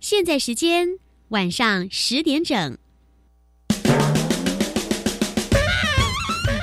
现在时间晚上十点整。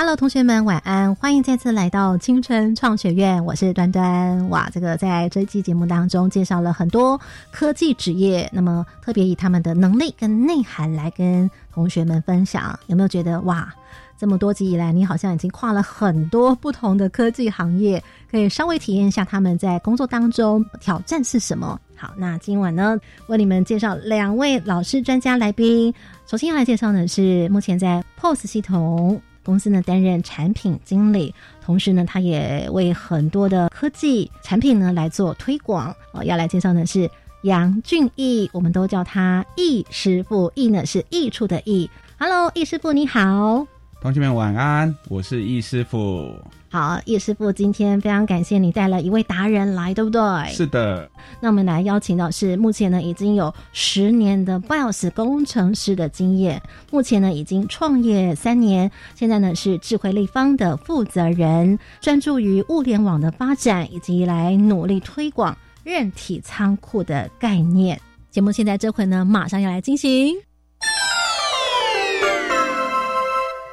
Hello，同学们，晚安！欢迎再次来到青春创学院，我是端端。哇，这个在这期节目当中介绍了很多科技职业，那么特别以他们的能力跟内涵来跟同学们分享。有没有觉得哇，这么多集以来，你好像已经跨了很多不同的科技行业，可以稍微体验一下他们在工作当中挑战是什么？好，那今晚呢，为你们介绍两位老师专家来宾。首先要来介绍的是目前在 POS 系统。公司呢担任产品经理，同时呢，他也为很多的科技产品呢来做推广。哦，要来介绍的是杨俊义，我们都叫他易师傅，易呢是易处的易。Hello，易师傅你好，同学们晚安，我是易师傅。好，叶师傅，今天非常感谢你带了一位达人来，对不对？是的。那我们来邀请到是目前呢已经有十年的 BIOS 工程师的经验，目前呢已经创业三年，现在呢是智慧立方的负责人，专注于物联网的发展，以及来努力推广韧体仓库的概念。节目现在这回呢马上要来进行，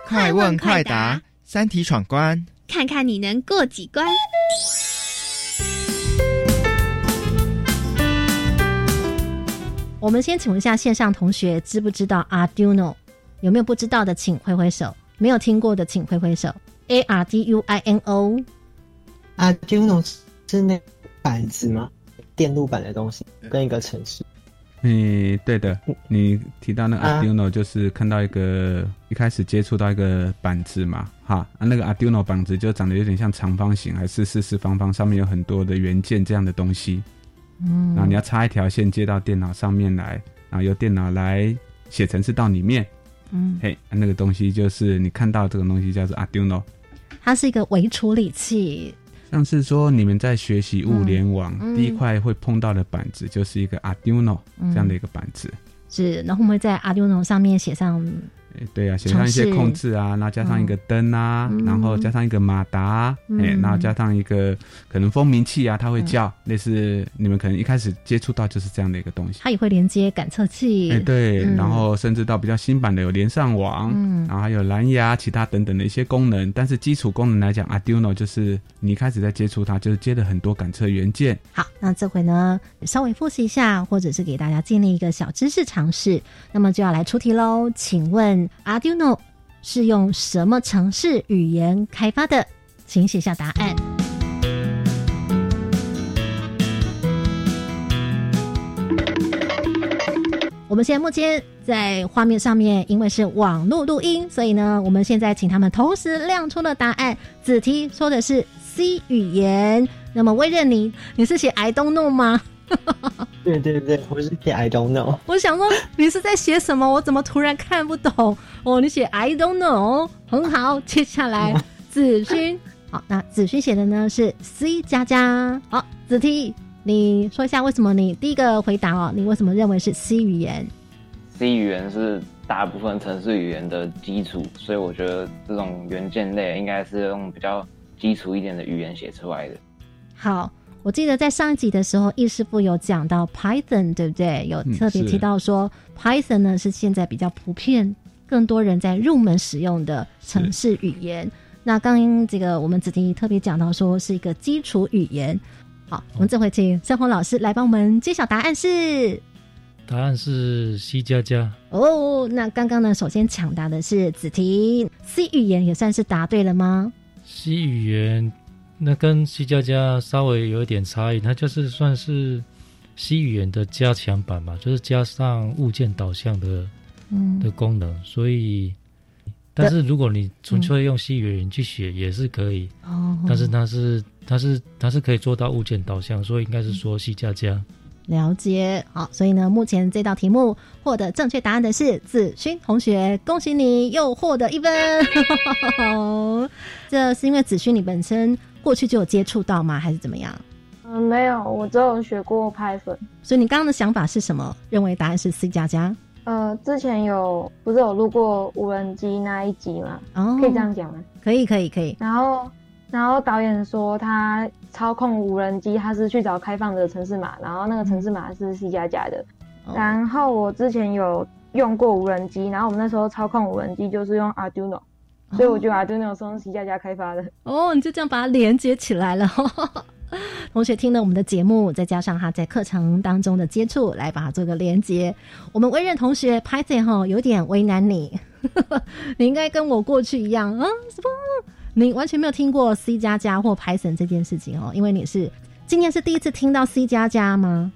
快问快答，三题闯关。看看你能过几关。我们先请问一下线上同学，知不知道 Arduino？有没有不知道的，请挥挥手；没有听过的，请挥挥手。A R D U I N O，Arduino 是那板子吗？电路板的东西，跟一个城市。嗯，对的。你提到那 Arduino，就是看到一个一开始接触到一个板子嘛，哈啊，那个 Arduino 板子就长得有点像长方形，还是四四方方，上面有很多的元件这样的东西。嗯，然后你要插一条线接到电脑上面来，然后由电脑来写程式到里面。嗯，嘿，那个东西就是你看到这个东西叫做 Arduino，它是一个微处理器。像是说你们在学习物联网，第一块会碰到的板子就是一个 Arduino 这样的一个板子。是，然后我们会在 Arduino 上面写上。对啊，写上一些控制啊，然后加上一个灯啊，然后加上一个马达，哎，然后加上一个可能蜂鸣器啊，它会叫，类似你们可能一开始接触到就是这样的一个东西。它也会连接感测器，哎，对，然后甚至到比较新版的有连上网，嗯，然后还有蓝牙、其他等等的一些功能。但是基础功能来讲，Arduino 就是你一开始在接触它，就是接了很多感测元件。好，那这回呢，稍微复习一下，或者是给大家建立一个小知识尝试，那么就要来出题喽，请问。Arduino 是用什么城市语言开发的？请写下答案。我们现在目前在画面上面，因为是网络录音，所以呢，我们现在请他们同时亮出了答案。子题说的是 C 语言，那么威任你，你是写 I don't know 吗？对对对，我是写 I don't know。我想说你是在写什么？我怎么突然看不懂？哦，你写 I don't know，很好。接下来子勋，好，那子勋写的呢是 C 加加。好，子 T，你说一下为什么你第一个回答哦？你为什么认为是 C 语言？C 语言是大部分城市语言的基础，所以我觉得这种元件类应该是用比较基础一点的语言写出来的。好。我记得在上一集的时候，易师傅有讲到 Python，对不对？有特别提到说 Python 呢是现在比较普遍、更多人在入门使用的城市语言。那刚刚这个我们子婷特别讲到说是一个基础语言。好，我们这回请生活老师来帮我们揭晓答案是。答案是 C 加加。哦，那刚刚呢，首先抢答的是子婷，C 语言也算是答对了吗？C 语言。那跟 C 加加稍微有一点差异，它就是算是 C 语言的加强版嘛，就是加上物件导向的嗯的功能，所以但是如果你纯粹用 C 语言去写也是可以，哦，但是它是它是它是可以做到物件导向，所以应该是说 C 加加。了解，好，所以呢，目前这道题目获得正确答案的是子勋同学，恭喜你又获得一分。这是因为子勋你本身过去就有接触到吗，还是怎么样？嗯，没有，我只有学过 Python。所以你刚刚的想法是什么？认为答案是 C 加加？呃，之前有不是有录过无人机那一集吗？哦，可以这样讲吗？可以，可以，可以。然后，然后导演说他操控无人机，他是去找开放的城市码，然后那个城市码是 C 加加的。然后我之前有用过无人机，然后我们那时候操控无人机就是用 Arduino，所以我觉得 Arduino 是用 C 加加开发的。哦，你就这样把它连接起来了。同学听了我们的节目，再加上他在课程当中的接触，来把它做个连接。我们微任同学 Python 哈有点为难你，你应该跟我过去一样啊，什么？你完全没有听过 C 加加或 Python 这件事情哦，因为你是今天是第一次听到 C 加加吗？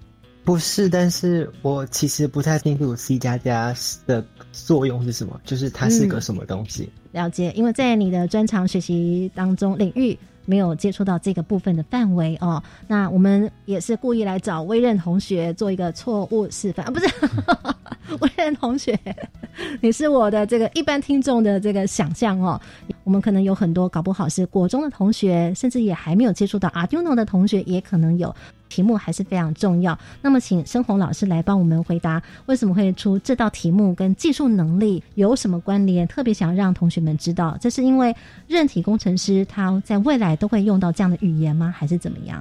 不是，但是我其实不太清楚 C 加加的作用是什么，就是它是个什么东西。了解，因为在你的专长学习当中领域。没有接触到这个部分的范围哦，那我们也是故意来找微任同学做一个错误示范啊，不是 微任同学，你是我的这个一般听众的这个想象哦，我们可能有很多搞不好是国中的同学，甚至也还没有接触到 Arduino 的同学，也可能有。题目还是非常重要。那么，请申红老师来帮我们回答，为什么会出这道题目？跟技术能力有什么关联？特别想让同学们知道，这是因为韧体工程师他在未来都会用到这样的语言吗？还是怎么样？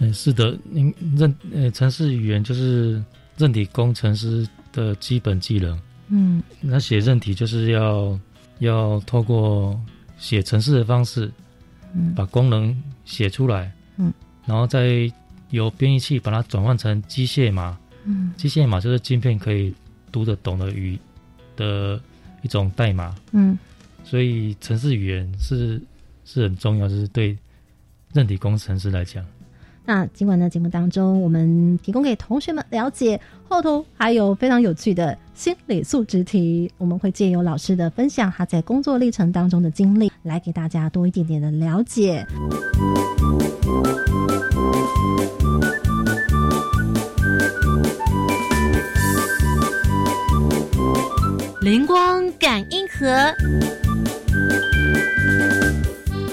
嗯，是的，您认呃，程式语言就是韧体工程师的基本技能。嗯，那写韧体就是要要透过写程式的方式，嗯，把功能写出来。嗯。然后再由编译器把它转换成机械码，嗯，机械码就是晶片可以读得懂的语的一种代码，嗯，所以程式语言是是很重要，就是对韧体工程师来讲。那今晚的节目当中，我们提供给同学们了解后头还有非常有趣的心理素质题，我们会借由老师的分享，他在工作历程当中的经历，来给大家多一点点的了解。灵光感应盒。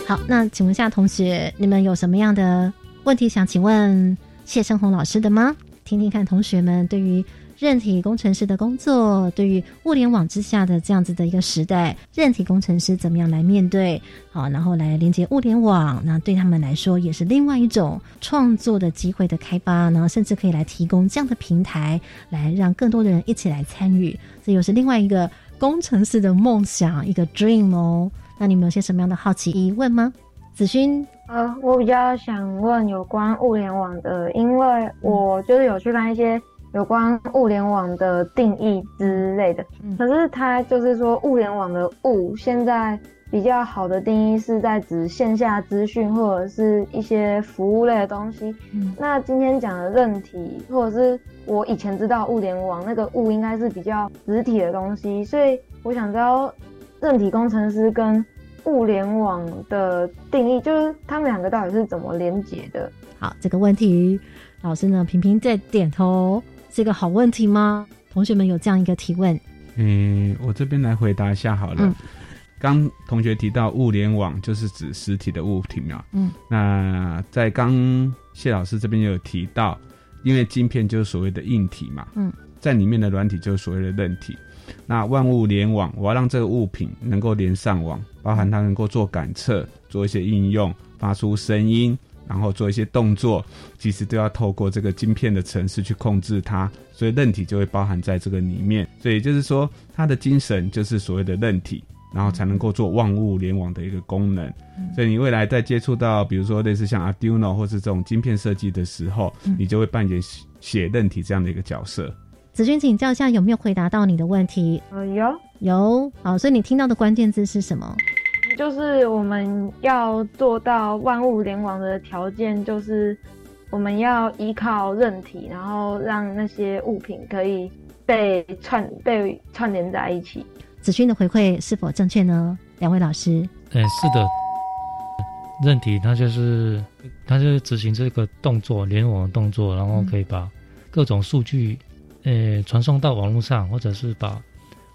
好，那请问一下同学，你们有什么样的问题想请问谢生红老师的吗？听听看同学们对于韧体工程师的工作，对于物联网之下的这样子的一个时代，韧体工程师怎么样来面对？好，然后来连接物联网，那对他们来说也是另外一种创作的机会的开发，然后甚至可以来提供这样的平台，来让更多的人一起来参与，这又是另外一个工程师的梦想，一个 dream 哦。那你们有些什么样的好奇疑问吗？子勋，呃，我比较想问有关物联网的，因为我就是有去看一些有关物联网的定义之类的，可是它就是说物联网的物现在比较好的定义是在指线下资讯或者是一些服务类的东西。那今天讲的韧体，或者是我以前知道物联网那个物应该是比较实体的东西，所以我想知道。韧体工程师跟物联网的定义，就是他们两个到底是怎么连接的？好，这个问题，老师呢频频在点头，是一个好问题吗？同学们有这样一个提问。嗯，我这边来回答一下好了。刚同学提到物联网，就是指实体的物体嘛。嗯，那在刚谢老师这边也有提到，因为晶片就是所谓的硬体嘛。嗯，在里面的软体就是所谓的韧体。那万物联网，我要让这个物品能够连上网，包含它能够做感测、做一些应用、发出声音，然后做一些动作，其实都要透过这个晶片的程式去控制它，所以韧体就会包含在这个里面。所以就是说，它的精神就是所谓的韧体，然后才能够做万物联网的一个功能。所以你未来在接触到，比如说类似像 Arduino 或是这种晶片设计的时候，你就会扮演写韧体这样的一个角色。子君，请教一下有没有回答到你的问题？呃，有有。好，所以你听到的关键字是什么？就是我们要做到万物联网的条件，就是我们要依靠韧体，然后让那些物品可以被串被串联在一起。子勋的回馈是否正确呢？两位老师，哎，是的，任体它就是它就是执行这个动作联网的动作，然后可以把各种数据，呃，传送到网络上，或者是把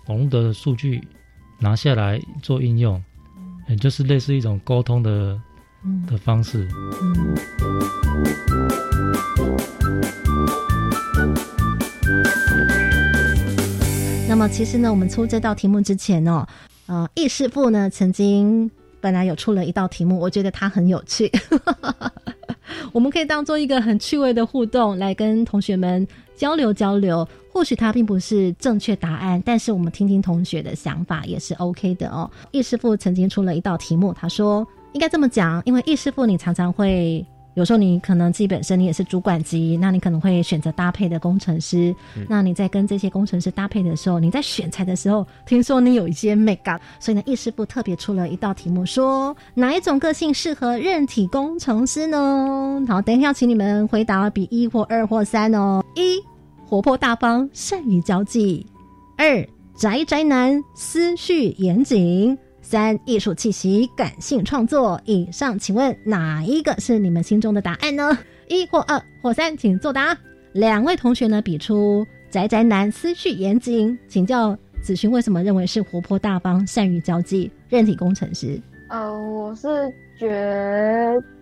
网络的数据拿下来做应用，也就是类似一种沟通的的方式。那么其实呢，我们出这道题目之前哦，呃，易师傅呢曾经本来有出了一道题目，我觉得它很有趣，我们可以当做一个很趣味的互动来跟同学们交流交流。或许它并不是正确答案，但是我们听听同学的想法也是 OK 的哦。易师傅曾经出了一道题目，他说应该这么讲，因为易师傅你常常会。有时候你可能自己本身你也是主管级，那你可能会选择搭配的工程师。那你在跟这些工程师搭配的时候，你在选材的时候，听说你有一些 make up，所以呢，易师傅特别出了一道题目，说哪一种个性适合韧体工程师呢？好，等一下请你们回答，比一或二或三哦。一，活泼大方，善于交际；二，宅宅男，思绪严谨。三艺术气息，感性创作。以上，请问哪一个是你们心中的答案呢？一或二或三，请作答。两位同学呢，比出宅宅男，思绪严谨。请教子勋，为什么认为是活泼大方、善于交际、韧体工程师？呃，我是觉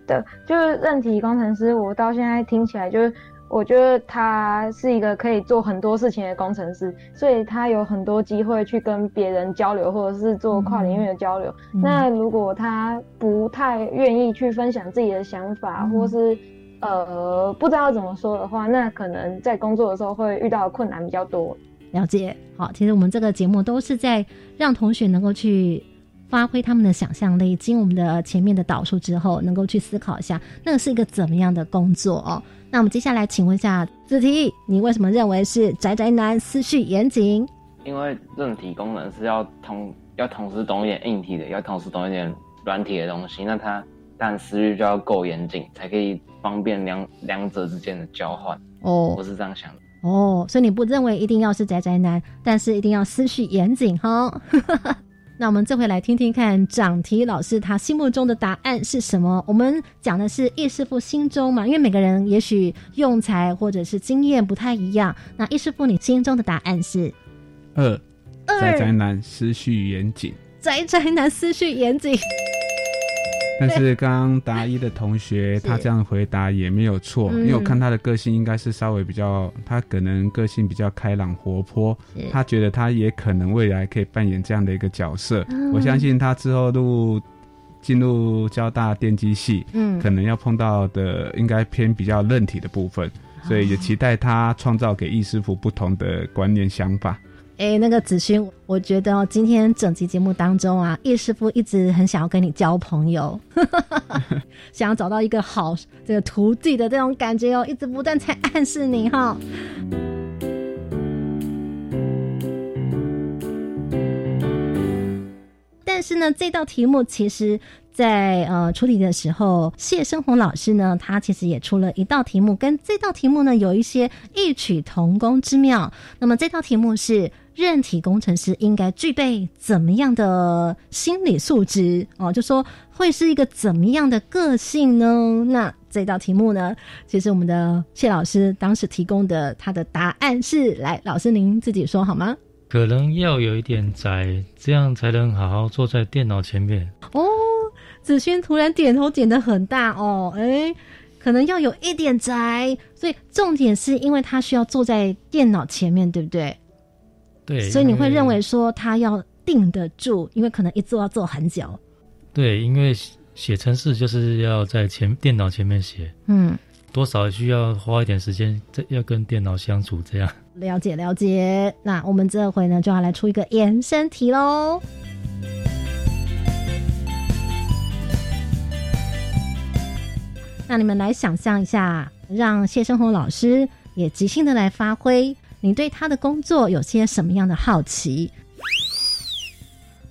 得，就是韧体工程师，我到现在听起来就是。我觉得他是一个可以做很多事情的工程师，所以他有很多机会去跟别人交流，或者是做跨领域的交流。那如果他不太愿意去分享自己的想法，或是呃不知道怎么说的话，那可能在工作的时候会遇到困难比较多。了解，好，其实我们这个节目都是在让同学能够去发挥他们的想象力，经我们的前面的导述之后，能够去思考一下，那个是一个怎么样的工作哦。那我们接下来请问一下子题，你为什么认为是宅宅男思绪严谨？因为韧体功能是要同要同时懂一点硬体的，要同时懂一点软体的东西，那他但思绪就要够严谨，才可以方便两两者之间的交换。哦，我是这样想的。哦，所以你不认为一定要是宅宅男，但是一定要思绪严谨哈？那我们这回来听听看，掌题老师他心目中的答案是什么？我们讲的是易师傅心中嘛，因为每个人也许用材或者是经验不太一样。那易师傅，你心中的答案是二，宅宅男思绪严谨，宅宅男思绪严谨。但是刚刚答一的同学，他这样回答也没有错，因为我看他的个性应该是稍微比较，他可能个性比较开朗活泼，他觉得他也可能未来可以扮演这样的一个角色。我相信他之后入进入交大电机系，嗯，可能要碰到的应该偏比较韧体的部分，所以也期待他创造给易师傅不同的观念想法。哎，那个子勋，我觉得今天整集节目当中啊，叶师傅一直很想要跟你交朋友 想要找到一个好这个徒弟的这种感觉哦，一直不断在暗示你哈。但是呢，这道题目其实。在呃处理的时候，谢生红老师呢，他其实也出了一道题目，跟这道题目呢有一些异曲同工之妙。那么这道题目是韧体工程师应该具备怎么样的心理素质哦？就说会是一个怎么样的个性呢？那这道题目呢，其实我们的谢老师当时提供的他的答案是，来，老师您自己说好吗？可能要有一点窄，这样才能好好坐在电脑前面哦。子轩突然点头点的很大哦，哎，可能要有一点宅，所以重点是因为他需要坐在电脑前面，对不对？对，所以你会认为说他要定得住，因为可能一做要做很久。对，因为写程式就是要在前电脑前面写，嗯，多少需要花一点时间，这要跟电脑相处，这样。了解了解，那我们这回呢就要来出一个延伸题喽。那你们来想象一下，让谢生红老师也即兴的来发挥。你对他的工作有些什么样的好奇？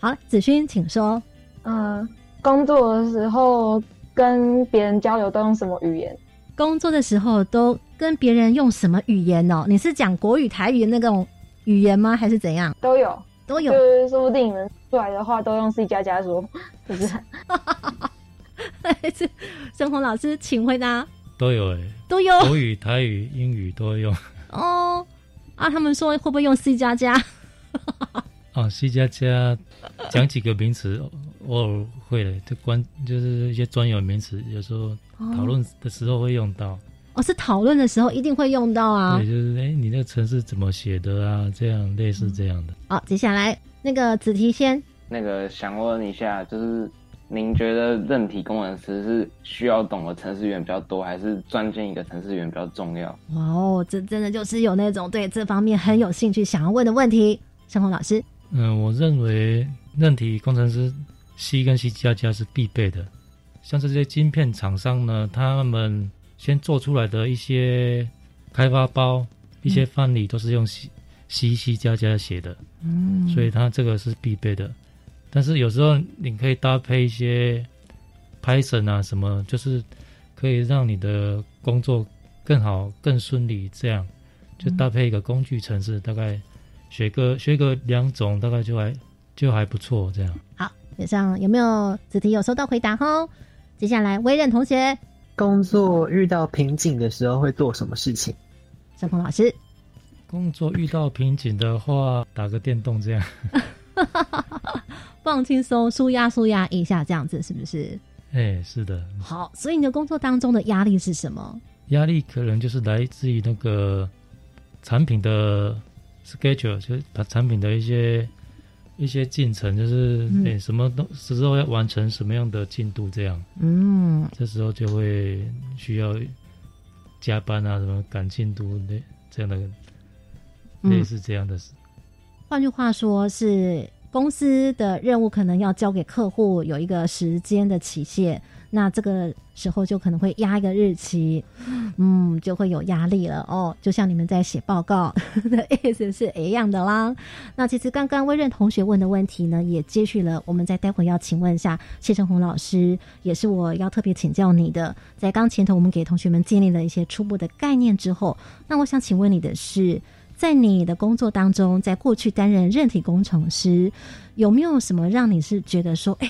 好，子勋，请说。嗯，工作的时候跟别人交流都用什么语言？工作的时候都跟别人用什么语言哦？你是讲国语、台语那种语言吗？还是怎样？都有。都有，就是说不定你们出来的话都用 C 加加说，是 不是？生红老师，请回答。都有哎，都有国语、台语、英语都用。哦，啊，他们说会不会用 C 加加？哦，C 加加讲几个名词，偶尔会的，就关就是一些专有名词，有时候讨论的时候会用到。哦，是讨论的时候一定会用到啊。对，就是哎，你那个城市怎么写的啊？这样类似这样的。好，接下来那个子提先，那个想问一下，就是您觉得任体工程师是需要懂的程式员比较多，还是专精一个程式员比较重要？哇哦，这真的就是有那种对这方面很有兴趣想要问的问题，向红老师。嗯，我认为任体工程师 C 跟 C 加加是必备的，像这些晶片厂商呢，他们。先做出来的一些开发包、一些范例都是用 C、C、C 加加写的，嗯，所以它这个是必备的。但是有时候你可以搭配一些 Python 啊什么，就是可以让你的工作更好、更顺利。这样就搭配一个工具程式，大概学个学个两种，大概就还就还不错。这样好，以上有没有子题有收到回答？哦，接下来微任同学。工作遇到瓶颈的时候会做什么事情？小鹏老师，工作遇到瓶颈的话，打个电动这样，放轻松，舒压舒压一下，这样子是不是？哎，是的。好，所以你的工作当中的压力是什么？压力可能就是来自于那个产品的 schedule，就是把产品的一些。一些进程就是诶，什么东时候要完成什么样的进度这样，嗯，这时候就会需要加班啊，什么赶进度类这样的类似这样的事。换句话说，是公司的任务可能要交给客户有一个时间的期限。那这个时候就可能会压一个日期，嗯，就会有压力了哦。就像你们在写报告的意思是一样的啦。那其实刚刚微任同学问的问题呢，也接续了我们在待会要请问一下谢成红老师，也是我要特别请教你的。在刚前头我们给同学们建立了一些初步的概念之后，那我想请问你的是，在你的工作当中，在过去担任任体工程师，有没有什么让你是觉得说，哎？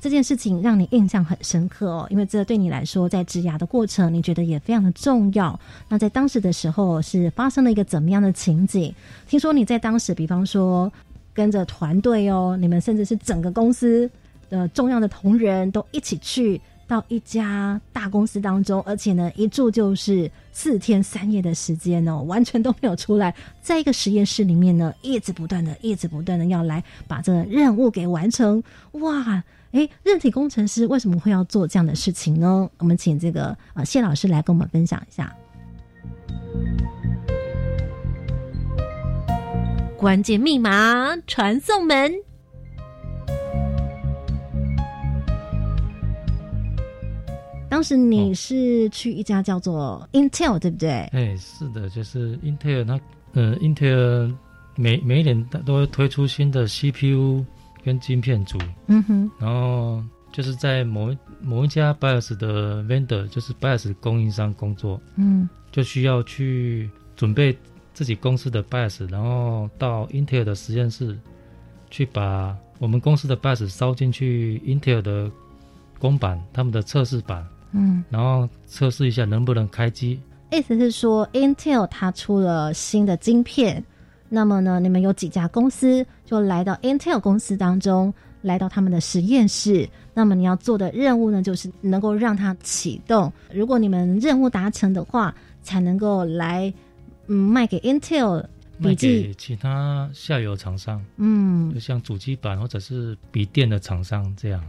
这件事情让你印象很深刻哦，因为这对你来说，在植牙的过程，你觉得也非常的重要。那在当时的时候，是发生了一个怎么样的情景？听说你在当时，比方说跟着团队哦，你们甚至是整个公司的重要的同仁都一起去到一家大公司当中，而且呢，一住就是四天三夜的时间哦，完全都没有出来，在一个实验室里面呢，一直不断的、一直不断的要来把这个任务给完成。哇！哎，任体工程师为什么会要做这样的事情呢？我们请这个呃谢老师来跟我们分享一下。关键密码传送门。当时你是去一家叫做 Intel，对不对？哎，是的，就是 Intel，它呃，Intel 每每一年都会推出新的 CPU。跟晶片组，嗯哼，然后就是在某某一家 BIOS 的 vendor，就是 BIOS 供应商工作，嗯，就需要去准备自己公司的 BIOS，然后到 Intel 的实验室去把我们公司的 BIOS 烧进去 Intel 的公版，他们的测试版，嗯，然后测试一下能不能开机。意思是说，Intel 它出了新的晶片。那么呢，你们有几家公司就来到 Intel 公司当中，来到他们的实验室。那么你要做的任务呢，就是能够让它启动。如果你们任务达成的话，才能够来嗯卖给 Intel 卖给其他下游厂商。嗯，就像主机板或者是笔电的厂商这样。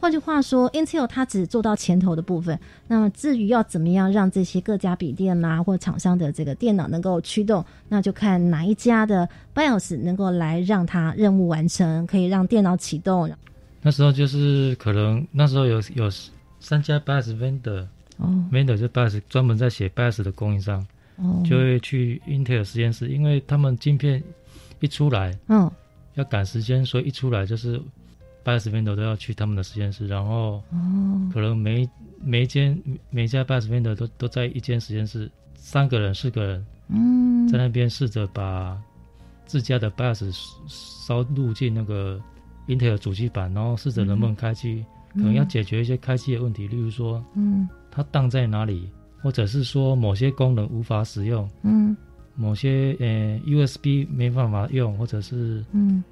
换句话说，Intel 它只做到前头的部分。那么至于要怎么样让这些各家笔电啦或厂商的这个电脑能够驱动，那就看哪一家的 BIOS 能够来让它任务完成，可以让电脑启动。那时候就是可能那时候有有三家 BIOS vendor，哦，vendor 就 BIOS 专门在写 BIOS 的供应商，哦，就会去 Intel 实验室，因为他们晶片一出来，嗯，要赶时间，所以一出来就是。BIOS vendor 都要去他们的实验室，然后可能每每一间每一家 BIOS vendor 都都在一间实验室，三个人四个人，嗯，在那边试着把自家的 BIOS 烧入进那个 Intel 主机板，然后试着能不能开机，可能要解决一些开机的问题，例如说，嗯。它当在哪里，或者是说某些功能无法使用，嗯。某些呃 USB 没办法用，或者是嗯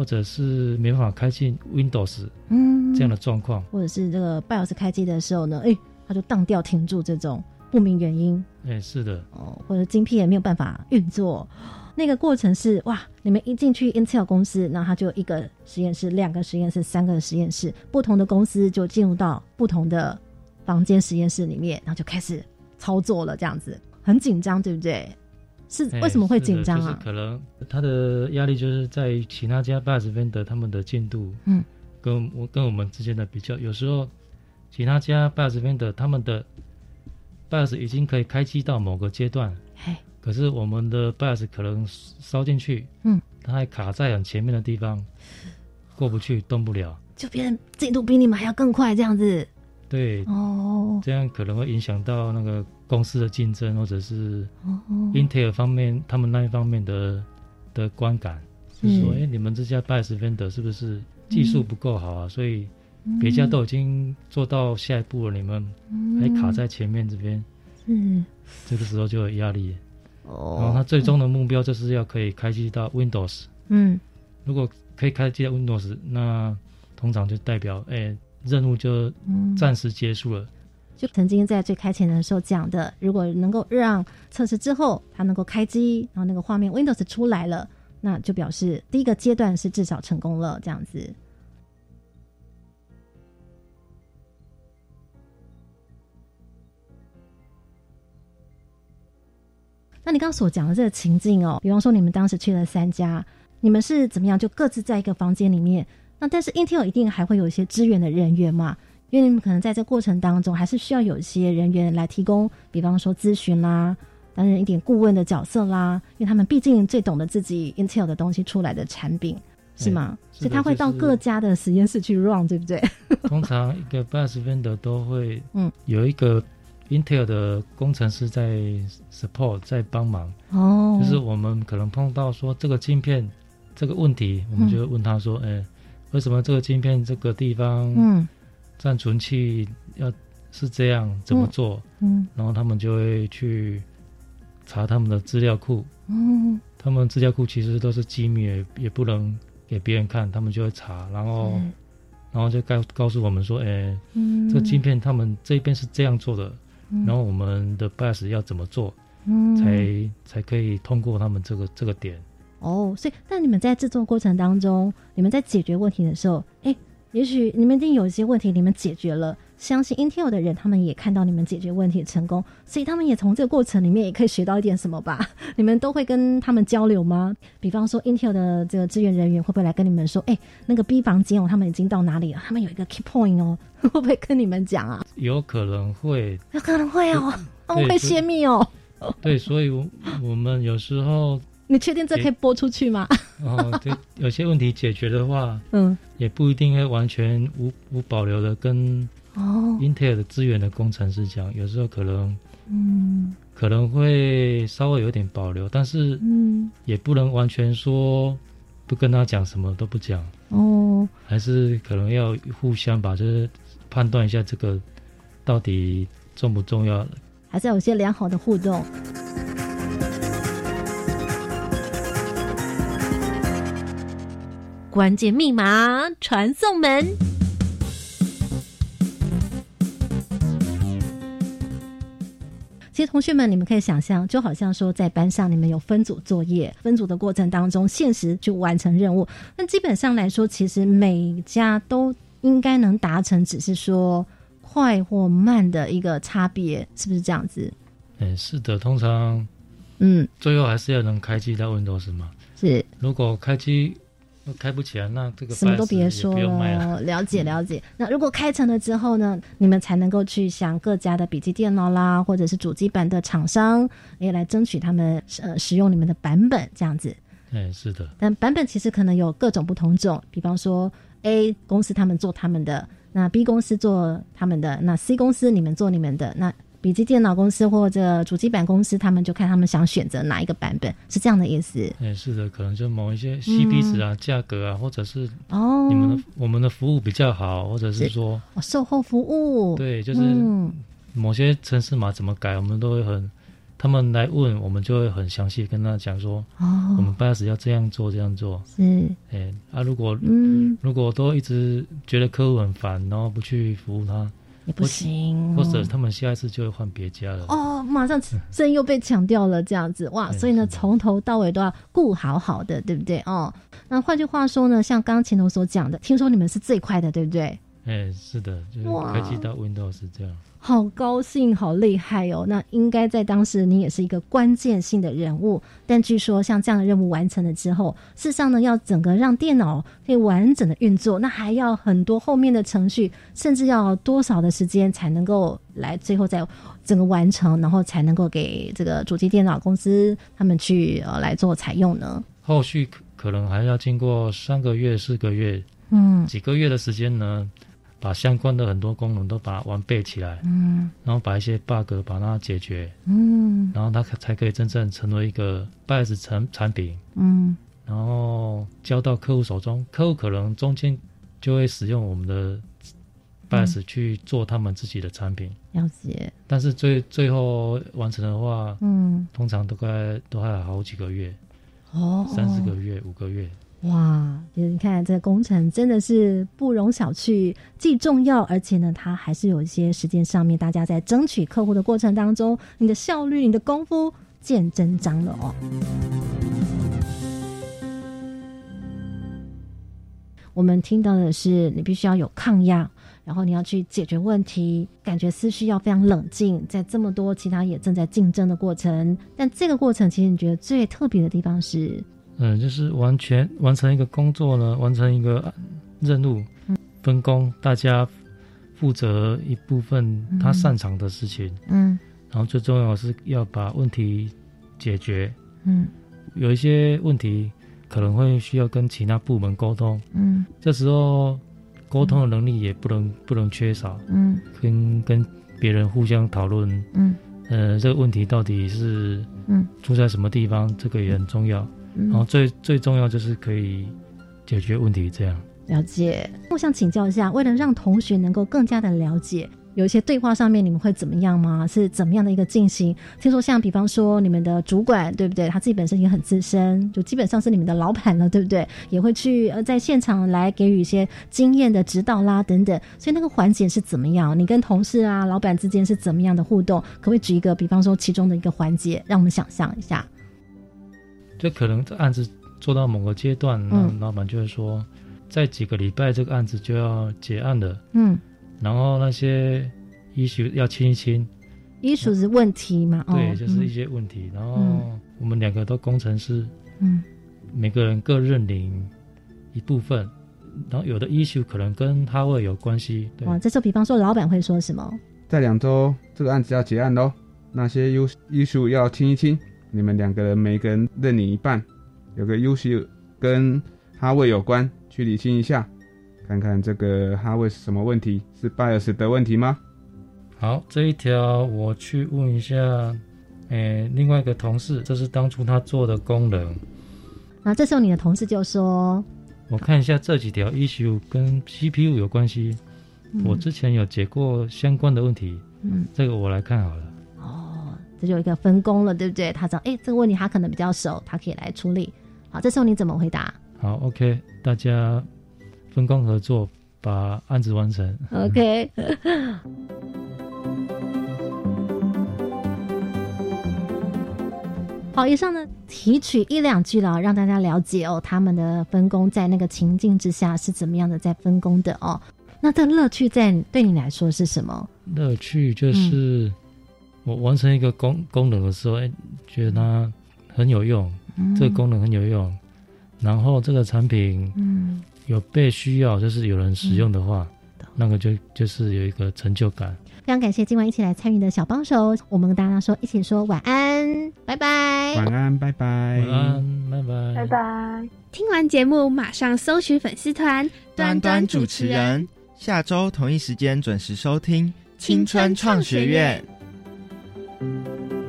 或者是没办法开进 Windows 嗯，这样的状况。或者是这个 BIOS 开机的时候呢，哎，它就当掉停住这种不明原因哎，是的，哦，或者晶片也没有办法运作。那个过程是哇，你们一进去 Intel 公司，那它就一个实验室、两个实验室、三个实验室，不同的公司就进入到不同的房间实验室里面，然后就开始操作了，这样子很紧张，对不对？是哎为什么会紧张啊？可能他的压力就是在于其他家 BIOS vendor 他们的进度，嗯，跟我跟我们之间的比较，有时候其他家 BIOS vendor 他们的 BIOS 已经可以开机到某个阶段，嘿，可是我们的 BIOS 可能烧进去，嗯，它还卡在很前面的地方，过不去，动不了。就别人进度比你们还要更快，这样子。对，哦。这样可能会影响到那个公司的竞争，或者是哦。Intel 方面他们那一方面的的观感，是是说，哎、你们这家 BIOS vendor 是不是技术不够好啊？所以别家都已经做到下一步了，你们还卡在前面这边，嗯这个时候就有压力。然后他最终的目标就是要可以开机到 Windows，嗯。如果可以开机到 Windows，那通常就代表，哎、任务就嗯。暂时结束了。就曾经在最开前的时候讲的，如果能够让测试之后它能够开机，然后那个画面 Windows 出来了，那就表示第一个阶段是至少成功了，这样子。那你刚刚所讲的这个情境哦，比方说你们当时去了三家，你们是怎么样？就各自在一个房间里面。那但是 Intel 一定还会有一些支援的人员嘛？因为你们可能在这过程当中，还是需要有一些人员来提供，比方说咨询啦，担任一点顾问的角色啦，因为他们毕竟最懂得自己 Intel 的东西出来的产品，是。吗？是所以他会到各家的实验室去 run，对不对？通常一个 BIOS vendor 都会 嗯。有一个 Intel 的工程师在 support 在帮忙，哦，就是我们可能碰到说这个晶片这个问题，我们就会问他说，哎、为什么这个晶片这个地方嗯暂存器要是这样怎么做？嗯然后他们就会去查他们的资料库，嗯。他们资料库其实都是机密也，也不能给别人看，他们就会查，然后然后就告告诉我们说，哎、嗯。这个晶片他们这边是这样做的，嗯。然后我们的 BIOS 要怎么做，嗯。才才可以通过他们这个这个点。哦，所以那你们在制作过程当中，你们在解决问题的时候，哎，也许你们一定有一些问题你们解决了，相信 Intel 的人他们也看到你们解决问题的成功，所以他们也从这个过程里面也可以学到一点什么吧？你们都会跟他们交流吗？比方说 Intel 的这个支援人员会不会来跟你们说，哎，那个 B 房间哦，他们已经到哪里了？他们有一个 key point 哦，会不会跟你们讲啊？有可能会有可能会哦，哦，会泄密哦。对，所以我我们有时候你确定这可以播出去吗？哦，对，有些问题解决的话，嗯，也不一定会完全无无保留的跟哦，Intel 的资源的工程师讲，有时候可能嗯可能会稍微有点保留，但是嗯，也不能完全说不跟他讲什么都不讲，哦，还是可能要互相把就是判断一下这个到底重不重要。还是要有一些良好的互动。关键密码传送门。其实同学们，你们可以想象，就好像说在班上你们有分组作业，分组的过程当中，限时去完成任务。那基本上来说，其实每家都应该能达成，只是说快或慢的一个差别，是不是这样子？哎，是的，通常嗯，最后还是要能开机到 Windows 嘛。是如果开机开不起来，那这个什么都别说了。了，了解了解。那如果开成了之后呢，你们才能够去向各家的笔记电脑啦，或者是主机板的厂商，也来争取他们呃使用你们的版本这样子。哎，是的，但版本其实可能有各种不同种，比方说 A 公司他们做他们的，那 B 公司做他们的，那 C 公司你们做你们的，那笔记电脑公司或者主机板公司，他们就看他们想选择哪一个版本，是这样的意思。哎，是的，可能就某一些 CP 值啊、价格啊，或者是哦，你们的我们的服务比较好，或者是说哦。售后服务，对，就是某些城市码怎么改，我们都会很。他们来问，我们就会很详细跟他讲说，哦，我们八十要这样做，这样做。是，哎，啊，如果嗯，如果都一直觉得客户很烦，然后不去服务他，也不行，或者他们下一次就会换别家了。哦，马上声音又被抢掉了，这样子哇，所以呢，从头到尾都要顾好好的，对不对？哦，那换句话说呢，像刚刚前头所讲的，听说你们是最快的，对不对？哎，是的，就是开机到 Windows 是这样。好高兴，好厉害哦！那应该在当时你也是一个关键性的人物。但据说像这样的任务完成了之后，事实上呢，要整个让电脑可以完整的运作，那还要很多后面的程序，甚至要多少的时间才能够来最后再整个完成，然后才能够给这个主机电脑公司他们去呃来做采用呢？后续可能还要经过三个月、四个月，嗯，几个月的时间呢？把相关的很多功能都把它完备起来，嗯，然后把一些 bug 把它解决，嗯，然后它才可以真正成为一个 BIOS 产产品，嗯，然后交到客户手中，客户可能中间就会使用我们的 BIOS 去做他们自己的产品，了解。但是最最后完成的话，嗯，通常都该都还有好几个月，哦，三四个月、五个月。哇，你看这个工程真的是不容小觑，既重要，而且呢，它还是有一些时间上面，大家在争取客户的过程当中，你的效率、你的功夫见真章了哦。我们听到的是，你必须要有抗压，然后你要去解决问题，感觉思绪要非常冷静，在这么多其他也正在竞争的过程，但这个过程其实你觉得最特别的地方是？嗯，就是完全完成一个工作呢，完成一个任务，分工，大家负责一部分他擅长的事情，嗯，然后最重要是要把问题解决，嗯，有一些问题可能会需要跟其他部门沟通，嗯，这时候沟通的能力也不能不能缺少，嗯，跟跟别人互相讨论，嗯，呃，这个问题到底是嗯。出在什么地方，这个也很重要。然后最最重要就是可以解决问题，这样了解。我想请教一下，为了让同学能够更加的了解，有一些对话上面你们会怎么样吗？是怎么样的一个进行？听说像比方说你们的主管对不对？他自己本身也很资深，就基本上是你们的老板了，对不对？也会去呃在现场来给予一些经验的指导啦等等。所以那个环节是怎么样？你跟同事啊、老板之间是怎么样的互动？可不可以举一个比方说其中的一个环节，让我们想象一下？就可能这案子做到某个阶段，那老板就会说，在几个礼拜这个案子就要结案了。嗯，然后那些医术要清一清，医术是问题嘛？对，就是一些问题。然后我们两个都工程师，嗯，每个人各认领一部分，然后有的医术可能跟他会有关系。哇，这时候比方说老板会说什么？在两周这个案子要结案喽，那些优医术要清一清。你们两个人每个人认领一半，有个优秀跟哈位有关，去理清一下，看看这个哈位是什么问题，是 BIOS 的问题吗？好，这一条我去问一下，诶，另外一个同事，这是当初他做的功能。那这时候你的同事就说：“我看一下这几条 issue 跟 CPU 有关系，我之前有解过相关的问题，嗯，这个我来看好了。”这就一个分工了，对不对？他知道，哎，这个问题他可能比较熟，他可以来处理。好，这时候你怎么回答？好，OK，大家分工合作，把案子完成。OK。好，以上呢提取一两句了，让大家了解哦，他们的分工在那个情境之下是怎么样的在分工的哦。那这乐趣在对你来说是什么？乐趣就是。我完成一个功功能的时候，哎，觉得它很有用，这个功能很有用，然后这个产品嗯。有被需要，就是有人使用的话，那个就就是有一个成就感。非常感谢今晚一起来参与的小帮手，我们跟大家说一起说晚安，拜拜，晚安，拜拜，晚安，拜拜，拜拜。听完节目马上搜寻粉丝团端端主持人，下周同一时间准时收听青春创学院。Thank you.